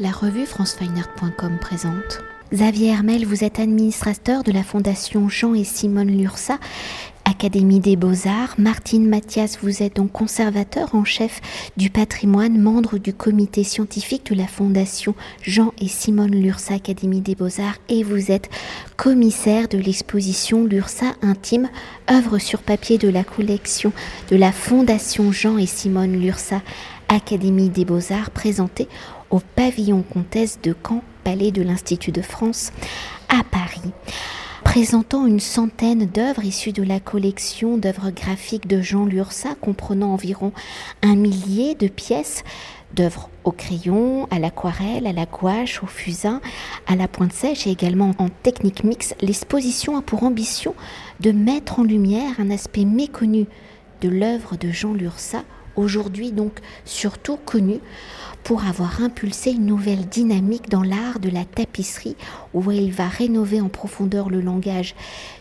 La revue francefineart.com présente. Xavier Hermel, vous êtes administrateur de la Fondation Jean et Simone Lursa, Académie des Beaux-Arts. Martine Mathias, vous êtes donc conservateur en chef du patrimoine, membre du comité scientifique de la Fondation Jean et Simone Lursa, Académie des Beaux-Arts, et vous êtes commissaire de l'exposition Lursa Intime, œuvre sur papier de la collection de la Fondation Jean et Simone Lursa, Académie des Beaux-Arts, présentée au pavillon Comtesse de Caen, palais de l'Institut de France, à Paris présentant une centaine d'œuvres issues de la collection d'œuvres graphiques de Jean Lursa, comprenant environ un millier de pièces d'œuvres au crayon, à l'aquarelle, à la gouache, au fusain, à la pointe sèche et également en technique mixte. L'exposition a pour ambition de mettre en lumière un aspect méconnu de l'œuvre de Jean Lursa, aujourd'hui donc surtout connu pour avoir impulsé une nouvelle dynamique dans l'art de la tapisserie où il va rénover en profondeur le langage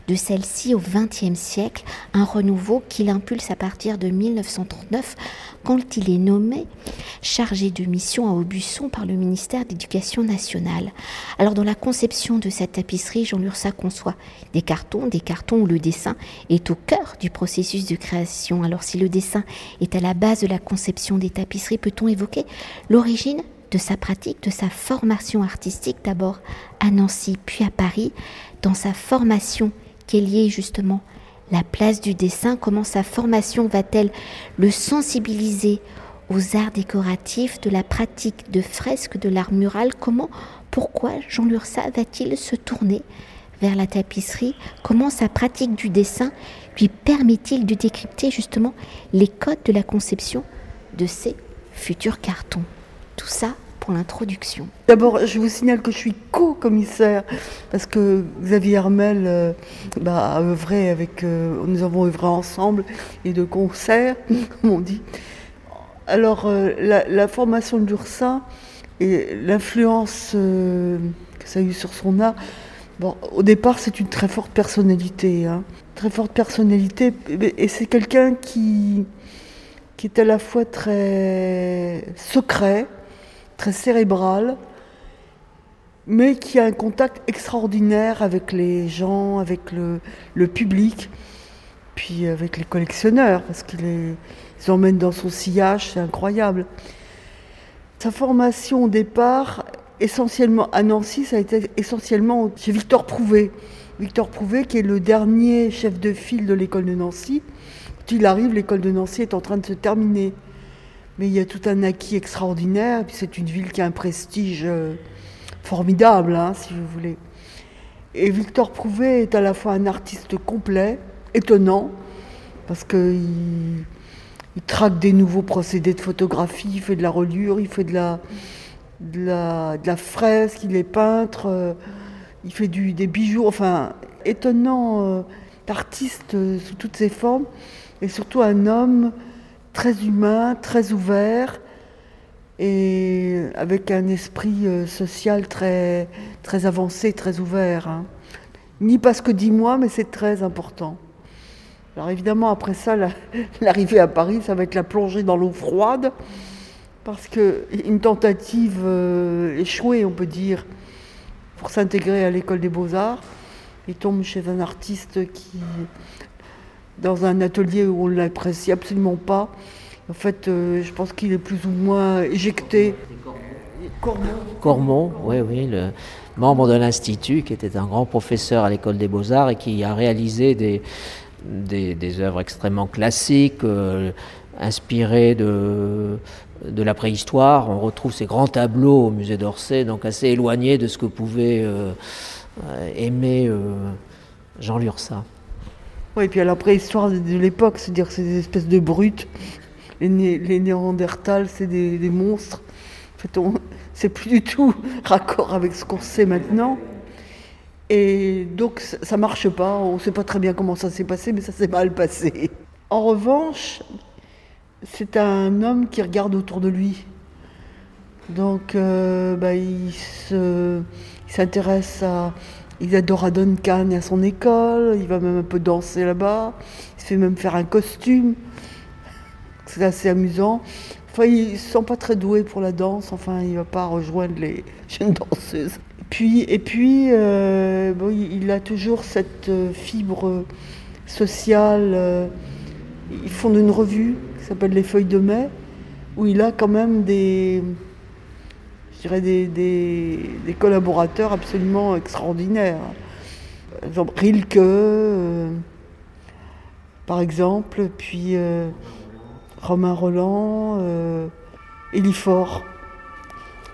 de celle-ci au XXe siècle, un renouveau qu'il impulse à partir de 1939 quand il est nommé chargé de mission à Aubusson par le ministère d'éducation nationale. Alors dans la conception de cette tapisserie, Jean Lursa conçoit des cartons, des cartons où le dessin est au cœur du processus de création. Alors si le dessin est à la base de la conception des tapisseries, peut-on évoquer l'origine de sa pratique, de sa formation artistique, d'abord à Nancy, puis à Paris, dans sa formation liée justement. La place du dessin, comment sa formation va-t-elle le sensibiliser aux arts décoratifs, de la pratique de fresques, de l'art mural, comment, pourquoi Jean Lursa va-t-il se tourner vers la tapisserie, comment sa pratique du dessin lui permet-il de décrypter justement les codes de la conception de ses futurs cartons? Tout ça l'introduction. D'abord, je vous signale que je suis co-commissaire parce que Xavier Hermel euh, bah, a œuvré avec, euh, nous avons œuvré ensemble et de concert, comme on dit. Alors, euh, la, formation de l'URSA et l'influence que ça a eu sur son art, bon, au départ, c'est une très forte personnalité. Hein. très forte personnalité, et c'est quelqu'un qui, qui est à la fois très secret, très cérébral, mais qui a un contact extraordinaire avec les gens, avec le, public, puis avec les collectionneurs, parce qu'il les emmène dans son sillage, c'est incroyable. Sa formation au départ, essentiellement à Nancy, ça a été essentiellement chez Victor Prouvé. Victor Prouvé, qui est le dernier chef de file de l'école de Nancy. Quand il arrive, l'école de Nancy est en train de se terminer. Mais il y a tout un acquis extraordinaire. Puis c'est une ville qui a un prestige euh, formidable, hein, si vous voulez. Et Victor Prouvé est à la fois un artiste complet, étonnant, parce qu'il il traque des nouveaux procédés de photographie, il fait de la reliure, il fait de la, la, fresque, il est peintre, euh, il fait du, des bijoux, enfin, étonnant euh, artiste sous toutes ses formes, et surtout un homme très humain, très ouvert et avec un esprit euh, social très, très avancé, très ouvert. Hein. Ni parce que dis-moi, mais c'est très important. Alors évidemment, après ça, l'arrivée à Paris, ça va être la plongée dans l'eau froide, parce qu'une tentative euh, échouée, on peut dire, pour s'intégrer à l'école des beaux-arts, il tombe chez un artiste qui dans un atelier où on ne l'apprécie absolument pas. En fait, euh, je pense qu'il est plus ou moins éjecté. Cormont. Cormont, oui, oui, le membre de l'Institut, qui était un grand professeur à l'école des beaux-arts et qui a réalisé des, des, œuvres extrêmement classiques, euh, inspirées de, de la préhistoire. On retrouve ces grands tableaux au musée d'Orsay, donc assez éloignés de ce que pouvait euh, aimer Jean Lursa. Et puis à la préhistoire de l'époque, c'est-à-dire ces espèces de brutes. Les, les Néandertals, c'est des, monstres. En fait, c'est plus du tout raccord avec ce qu'on sait maintenant. Et donc, ça ne marche pas. On ne sait pas très bien comment ça s'est passé, mais ça s'est mal passé. En revanche, c'est un homme qui regarde autour de lui. Donc, euh, bah, il s'intéresse à, il adore à Duncan à son école, il va même un peu danser là-bas, il se fait même faire un costume. C'est assez amusant. Enfin, il ne se sent pas très doué pour la danse, enfin, il ne va pas rejoindre les jeunes danseuses. Puis, et puis, euh, il a toujours cette euh, fibre sociale. Euh, ils font une revue qui s'appelle Les Feuilles de Mai, où il a quand même des, je dirais des, collaborateurs absolument extraordinaires. Rilke, par exemple, puis Romain Roland, euh, Elifort,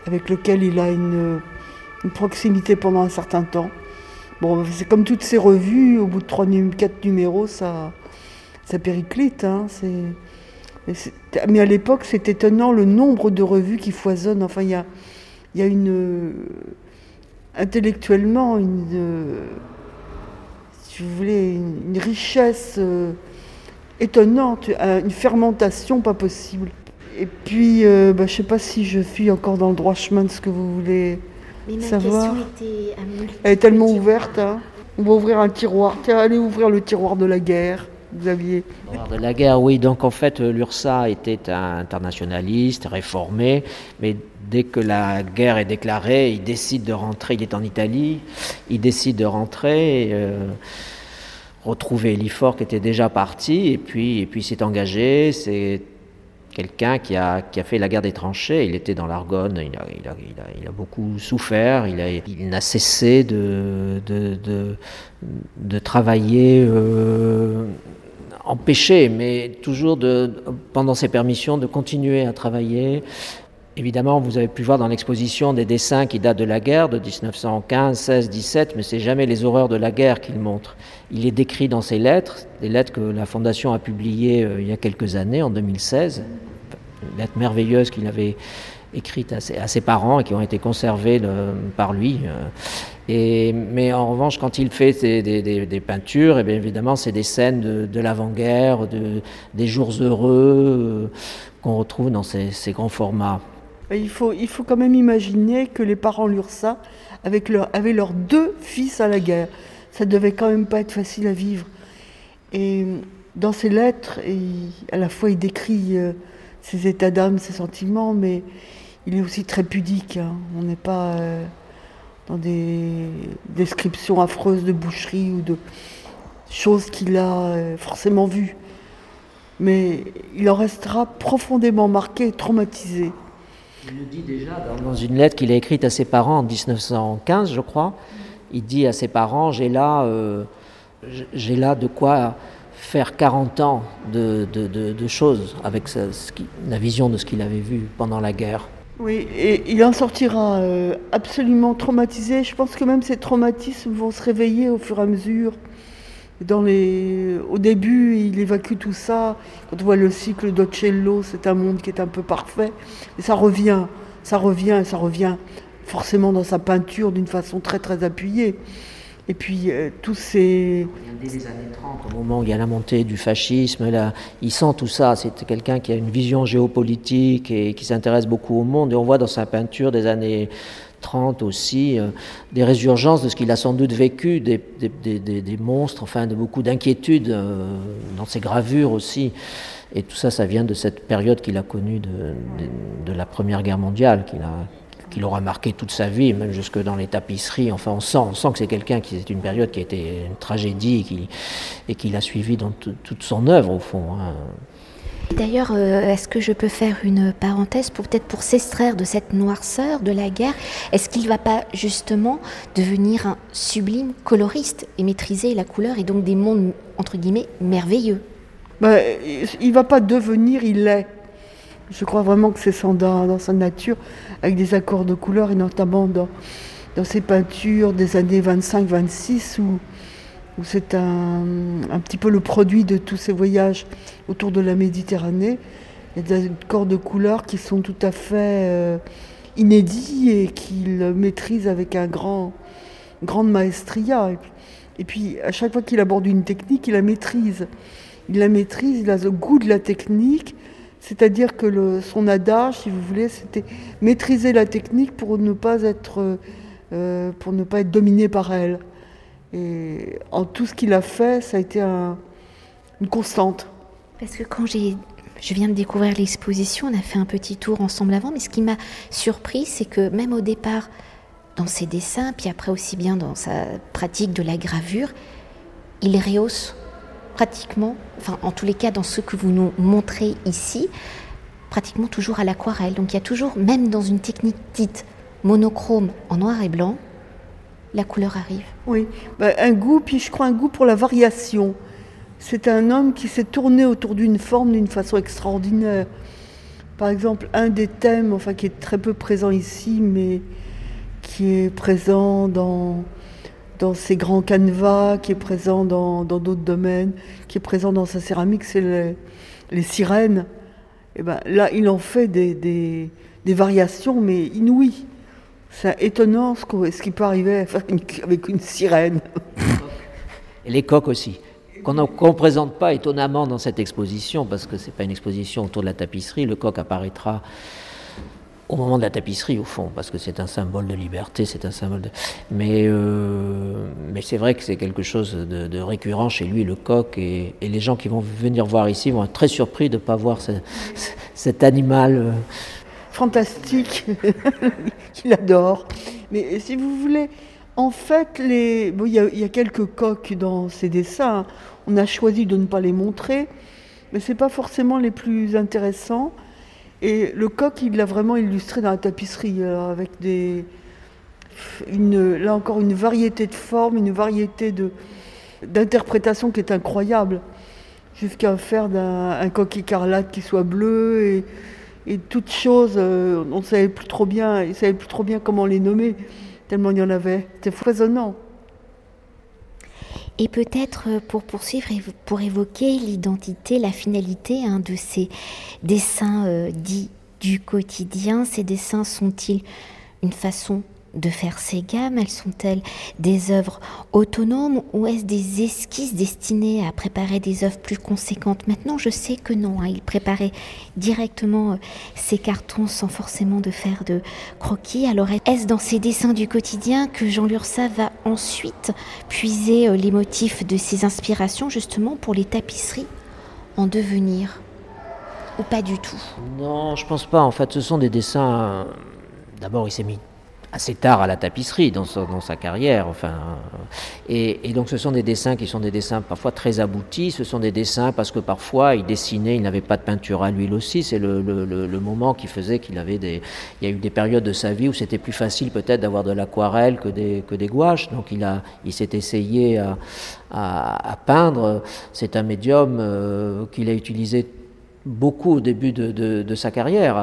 avec lequel il a une, proximité pendant un certain temps. Bon, c'est comme toutes ces revues, au bout de trois, quatre numéros, ça, ça périclite. Hein, mais à l'époque, c'est étonnant le nombre de revues qui foisonnent. Enfin, il y a, y a une. intellectuellement, une. si vous voulez, une, richesse. Euh, étonnante, euh, une fermentation pas possible. Et puis, euh, bah, je ne sais pas si je suis encore dans le droit chemin de ce que vous voulez Mais ma savoir. Était Elle est tellement ouverte. Hein. On va ouvrir un tiroir. Tiens, allez ouvrir le tiroir de la guerre. Xavier. De la guerre, oui. Donc en fait, l'URSA était un internationaliste, réformé, mais dès que la guerre est déclarée, il décide de rentrer. Il est en Italie, il décide de rentrer. Euh, retrouver Elifort qui était déjà parti et puis, et puis s'est engagé. C'est quelqu'un qui a, qui a fait la guerre des tranchées. Il était dans l'Argonne, il a, il, a, il, a, beaucoup souffert, il, n'a cessé de, de, de, de travailler. Euh, empêché, mais toujours de, pendant ses permissions, de continuer à travailler, Évidemment, vous avez pu voir dans l'exposition des dessins qui datent de la guerre de 1915, 16, 17, mais c'est jamais les horreurs de la guerre qu'il montre. Il est décrit dans ses lettres, des lettres que la Fondation a publiées euh, il y a quelques années, en 2016, lettres merveilleuses qu'il avait écrites à ses, parents et qui ont été conservées par lui. Mais en revanche, quand il fait des, peintures, eh évidemment, c'est des scènes de, l'avant-guerre, de, des jours heureux euh, qu'on retrouve dans ces, grands formats. Il faut, quand même imaginer que les parents l'URSA leur, avaient leurs deux fils à la guerre. Ça devait quand même pas être facile à vivre. Et dans ses lettres, à la fois il décrit euh, ses états d'âme, ses sentiments, mais il est aussi très pudique. Hein. On n'est pas euh, dans des descriptions affreuses de boucherie ou de choses qu'il a euh, forcément vues. Mais il en restera profondément marqué et traumatisé. Il le dit déjà dans, une lettre qu'il a écrite à ses parents en 1915, je crois. Il dit à ses parents J'ai là, euh, là de quoi faire 40 ans de, de, choses avec la vision de ce qu'il avait vu pendant la guerre. Oui, et il en sortira euh, absolument traumatisé. Je pense que même ces traumatismes vont se réveiller au fur et à mesure. Dans les... Au début, il évacue tout ça. Quand on voit le cycle d'Ocello, c'est un monde qui est un peu parfait. Et ça revient, ça revient, ça revient forcément dans sa peinture d'une façon très très appuyée. Et puis euh, tous ces... Dès les années 30, au moment où il y a la montée du fascisme, il sent tout ça. C'est quelqu'un qui a une vision géopolitique et qui s'intéresse beaucoup au monde. Et on voit dans sa peinture des années 30 aussi, euh, des résurgences de ce qu'il a sans doute vécu, des, des, monstres, enfin de beaucoup d'inquiétudes euh, dans ses gravures aussi. Et tout ça, ça vient de cette période qu'il a connue de, de, la Première Guerre mondiale, qu'il a qu'il aura marqué toute sa vie, même jusque dans les tapisseries. Enfin, on sent, on sent que c'est quelqu'un qui c'est une période qui a été une tragédie et qu'il a suivi dans toute son œuvre au fond. Hein. D'ailleurs, euh, est-ce que je peux faire une parenthèse pour peut-être pour s'extraire de cette noirceur de la guerre? Est-ce qu'il ne va pas justement devenir un sublime coloriste et maîtriser la couleur et donc des mondes entre guillemets merveilleux? Bah, Il ne va pas devenir, il l'est. Je crois vraiment que c'est dans, dans sa nature, avec des accords de couleur et notamment dans, dans ses peintures des années 25-26 où où c'est un, petit peu le produit de tous ces voyages autour de la Méditerranée. Il y a des corps de couleurs qui sont tout à fait euh, inédits et qu'il maîtrise avec un grand, grande maestria. Et puis, à chaque fois qu'il aborde une technique, il la maîtrise. Il la maîtrise, il a le goût de la technique, c'est-à-dire que son adage, si vous voulez, c'était maîtriser la technique pour ne pas être, euh, pour ne pas être dominé par elle. Et en tout ce qu'il a fait, ça a été une constante. Parce que quand j'ai je viens de découvrir l'exposition, on a fait un petit tour ensemble avant, mais ce qui m'a surpris, c'est que même au départ, dans ses dessins, puis après aussi bien dans sa pratique de la gravure, il rehausse pratiquement, enfin en tous les cas dans ce que vous nous montrez ici, pratiquement toujours à l'aquarelle. Donc il y a toujours, même dans une technique dite monochrome en noir et blanc, la couleur arrive. Oui, bah, un goût, puis je crois un goût pour la variation. C'est un homme qui s'est tourné autour d'une forme d'une façon extraordinaire. Par exemple, un des thèmes, enfin qui est très peu présent ici, mais qui est présent dans, dans ses grands canevas, qui est présent dans d'autres domaines, qui est présent dans sa céramique, c'est les, sirènes. Et eh ben, là, il en fait des, des, variations, mais inouïes. C'est étonnant ce, ce qui peut arriver avec une sirène. Et les coques aussi qu'on ne présente pas étonnamment dans cette exposition, parce que ce n'est pas une exposition autour de la tapisserie, le coq apparaîtra au moment de la tapisserie au fond, parce que c'est un symbole de liberté, c'est un symbole de... Mais, euh, mais c'est vrai que c'est quelque chose de, récurrent chez lui, le coq, et, les gens qui vont venir voir ici vont être très surpris de ne pas voir cet animal. Euh, Fantastique, qu'il adore. Mais si vous voulez, en fait, il y, a quelques coqs dans ses dessins. On a choisi de ne pas les montrer, mais ce n'est pas forcément les plus intéressants. Et le coq, il l'a vraiment illustré dans la tapisserie, euh, avec des, là encore une variété de formes, une variété d'interprétations qui est incroyable, jusqu'à faire d'un, un coq écarlate qui soit bleu et, toutes choses, euh, on ne savait plus trop bien, il savait plus trop bien comment les nommer, tellement il y en avait. C'était foisonnant. Et peut-être euh, pour poursuivre et pour évoquer l'identité, la finalité hein, de ces dessins euh, dits du quotidien, ces dessins sont-ils une façon de faire ces gammes Elles sont-elles des œuvres autonomes ou est-ce des esquisses destinées à préparer des œuvres plus conséquentes Maintenant, je sais que non. Hein, il préparait directement euh, ces cartons sans forcément de faire de croquis. Alors, est-ce dans ces dessins du quotidien que Jean Lursa va ensuite puiser euh, les motifs de ses inspirations justement pour les tapisseries en devenir ou pas du tout? Non, je pense pas. En fait, ce sont des dessins. Euh, d'abord, il s'est mis assez tard à la tapisserie dans, sa carrière. Enfin, et, et, donc ce sont des dessins qui sont des dessins parfois très aboutis. Ce sont des dessins parce que parfois il dessinait, il n'avait pas de peinture à l'huile aussi. C'est le, moment qui faisait qu'il avait des. Il y a eu des périodes de sa vie où c'était plus facile peut-être d'avoir de l'aquarelle que des, que des gouaches. Donc il, a, il s'est essayé à, à, peindre. C'est un médium euh, qu'il a utilisé beaucoup au début de, de sa carrière.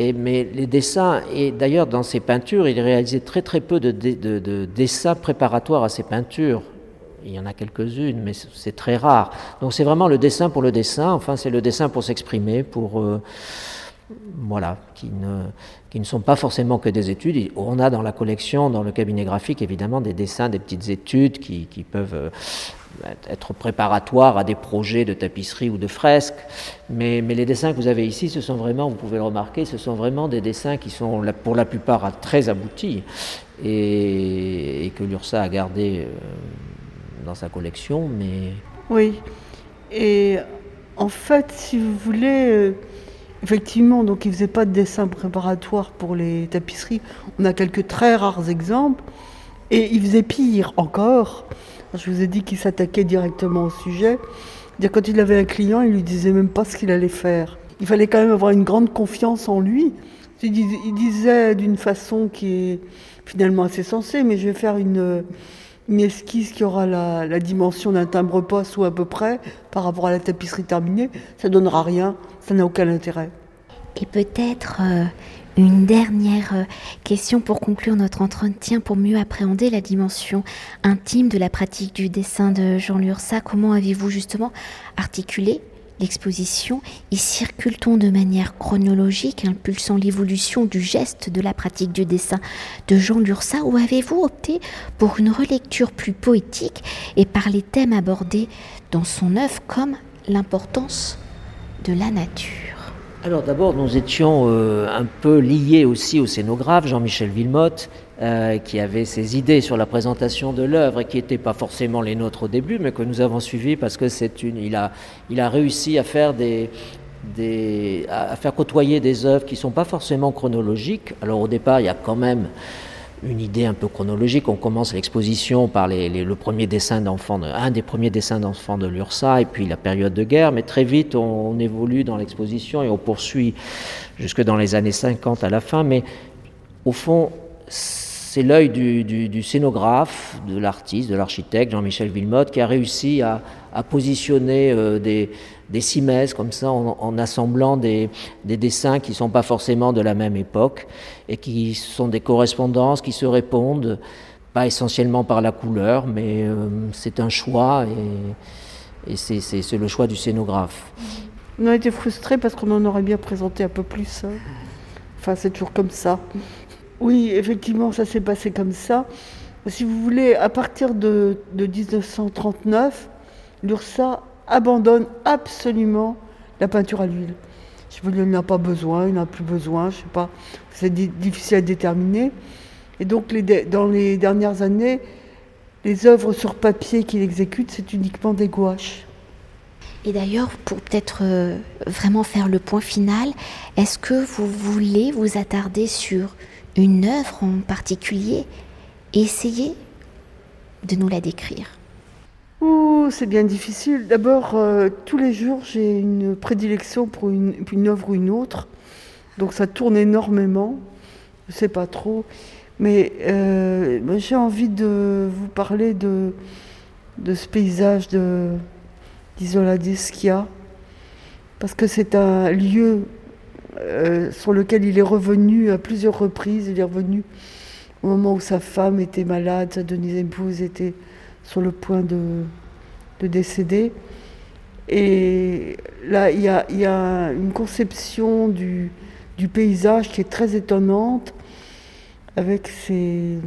Mais les dessins, et d'ailleurs dans ses peintures, il réalisait très très peu de, de, dessins préparatoires à ses peintures. Il y en a quelques-unes, mais c'est très rare. Donc c'est vraiment le dessin pour le dessin, enfin c'est le dessin pour s'exprimer, pour... Euh, voilà, qui ne, qui ne sont pas forcément que des études. On a dans la collection, dans le cabinet graphique, évidemment, des dessins, des petites études qui, qui peuvent euh, être préparatoires à des projets de tapisserie ou de fresques. Mais, les dessins que vous avez ici, ce sont vraiment, vous pouvez le remarquer, ce sont vraiment des dessins qui sont pour la plupart très aboutis et, que l'URSA a gardé euh, dans sa collection. Mais... Oui, et en fait, si vous voulez euh, Effectivement, donc il ne faisait pas de dessin préparatoire pour les tapisseries. On a quelques très rares exemples. Et il faisait pire encore. Je vous ai dit qu'il s'attaquait directement au sujet. Quand il avait un client, il lui disait même pas ce qu'il allait faire. Il fallait quand même avoir une grande confiance en lui. Il disait d'une façon qui est finalement assez sensée, mais je vais faire une, une esquisse qui aura la, la dimension d'un timbre-poste ou à peu près par rapport à la tapisserie terminée. Ça donnera rien ça n'a aucun intérêt. Et peut-être euh, une dernière euh, question pour conclure notre entretien, pour mieux appréhender la dimension intime de la pratique du dessin de Jean Lursa. Comment avez-vous justement articulé l'exposition? Y circule-t-on de manière chronologique, impulsant l'évolution du geste de la pratique du dessin de Jean Lursa ou avez-vous opté pour une relecture plus poétique et par les thèmes abordés dans son œuvre comme l'importance de la nature? Alors d'abord, nous étions euh, un peu liés aussi au scénographe Jean-Michel Villemotte, euh, qui avait ses idées sur la présentation de l'œuvre et qui n'étaient pas forcément les nôtres au début, mais que nous avons suivi parce que c'est une, il a, il a réussi à faire des, des, à faire côtoyer des œuvres qui ne sont pas forcément chronologiques. Alors au départ, il y a quand même une idée un peu chronologique. On commence l'exposition par les, le premier dessin d'enfant, un des premiers dessins d'enfants de l'URSA, et puis la période de guerre. Mais très vite, on, évolue dans l'exposition et on poursuit jusque dans les années 50 à la fin. Mais au fond, c'est l'œil du, scénographe, de l'artiste, de l'architecte Jean-Michel Villemotte qui a réussi à, positionner euh, des, des simèses comme ça en, assemblant des, dessins qui ne sont pas forcément de la même époque et qui sont des correspondances qui se répondent, pas essentiellement par la couleur, mais euh, c'est un choix et, c'est le choix du scénographe. On a été frustrés parce qu'on en aurait bien présenté un peu plus. Hein. Enfin, c'est toujours comme ça. Oui, effectivement, ça s'est passé comme ça. Si vous voulez, à partir de, de 1939, l'URSA abandonne absolument la peinture à l'huile. Je veux dire, il n'a pas besoin, il n'a plus besoin, je sais pas, c'est difficile à déterminer. Et donc, dans les dernières années, les œuvres sur papier qu'il exécute, c'est uniquement des gouaches. Et d'ailleurs, pour peut-être euh, vraiment faire le point final, est-ce que vous voulez vous attarder sur une œuvre en particulier? Et essayer de nous la décrire c'est bien difficile. D'abord, euh, tous les jours, j'ai une prédilection pour une, œuvre ou une autre. Donc ça tourne énormément. Je ne sais pas trop. Mais euh, j'ai envie de vous parler de, ce paysage d'Isola. Parce que c'est un lieu euh, sur lequel il est revenu à plusieurs reprises. Il est revenu au moment où sa femme était malade, sa deuxième épouse était sur le point de, de décéder. Et là, il y a, une conception du, paysage qui est très étonnante, avec ces,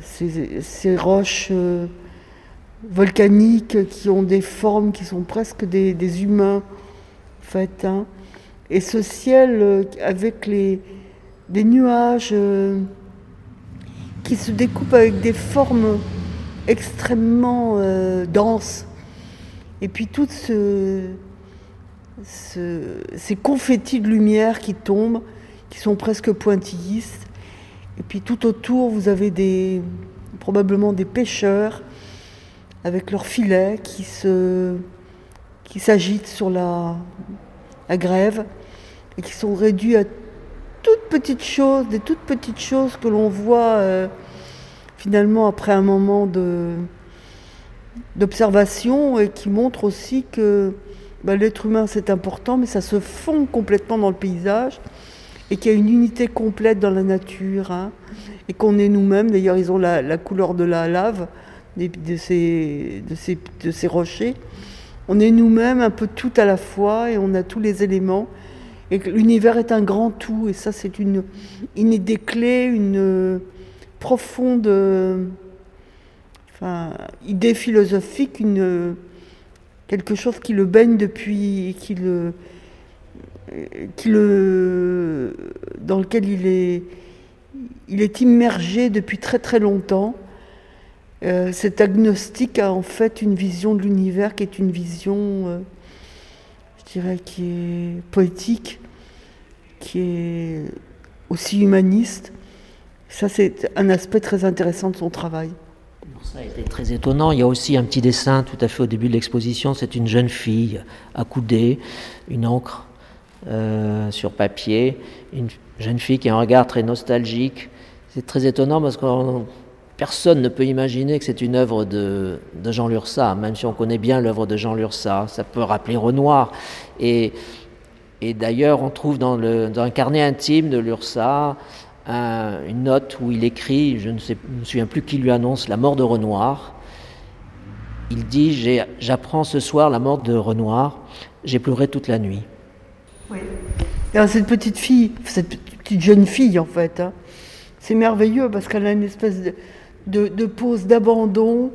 ces, roches euh, volcaniques qui ont des formes qui sont presque des, humains, en fait. Hein. Et ce ciel euh, avec les, des nuages euh, qui se découpent avec des formes extrêmement euh, dense. Et puis toutes ce, ces confettis de lumière qui tombent, qui sont presque pointillistes. Et puis tout autour, vous avez des, probablement des pêcheurs avec leurs filets qui se qui s'agitent sur la, la, grève et qui sont réduits à toutes petites choses, des toutes petites choses que l'on voit euh, finalement après un moment d'observation et qui montre aussi que bah, l'être humain c'est important, mais ça se fond complètement dans le paysage et qu'il y a une unité complète dans la nature hein, et qu'on est nous-mêmes. D'ailleurs, ils ont la, couleur de la lave de, ces, de, ces, rochers. On est nous-mêmes un peu tout à la fois et on a tous les éléments. Et l'univers est un grand tout, et ça, c'est une, une des clés, une, profonde idée philosophique, quelque chose qui le baigne depuis, qui le, dans lequel il est, il est immergé depuis très très longtemps. Euh, cet agnostique a en fait une vision de l'univers qui est une vision, euh, je dirais, qui est poétique, qui est aussi humaniste. Ça, c'est un aspect très intéressant de son travail. Ça a été très étonnant. Il y a aussi un petit dessin tout à fait au début de l'exposition. C'est une jeune fille accoudée, une encre euh, sur papier, une jeune fille qui a un regard très nostalgique. C'est très étonnant parce que personne ne peut imaginer que c'est une œuvre de, Jean Lursa, même si on connaît bien l'œuvre de Jean Lursa. Ça peut rappeler Renoir. Et, d'ailleurs, on trouve dans, le, dans un carnet intime de Lursa une note où il écrit, je ne, me souviens plus qui lui annonce la mort de Renoir. Il dit J'apprends ce soir la mort de Renoir, j'ai pleuré toute la nuit. Cette petite fille, cette petite jeune fille en fait, hein, c'est merveilleux parce qu'elle a une espèce de, de, pose d'abandon.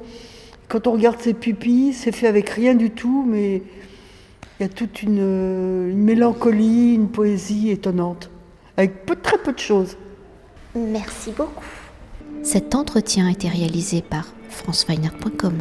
Quand on regarde ses pupilles, c'est fait avec rien du tout, mais il y a toute une, mélancolie, une poésie étonnante, avec très peu de choses. Merci beaucoup. Cet entretien a été réalisé par franceweiner.com.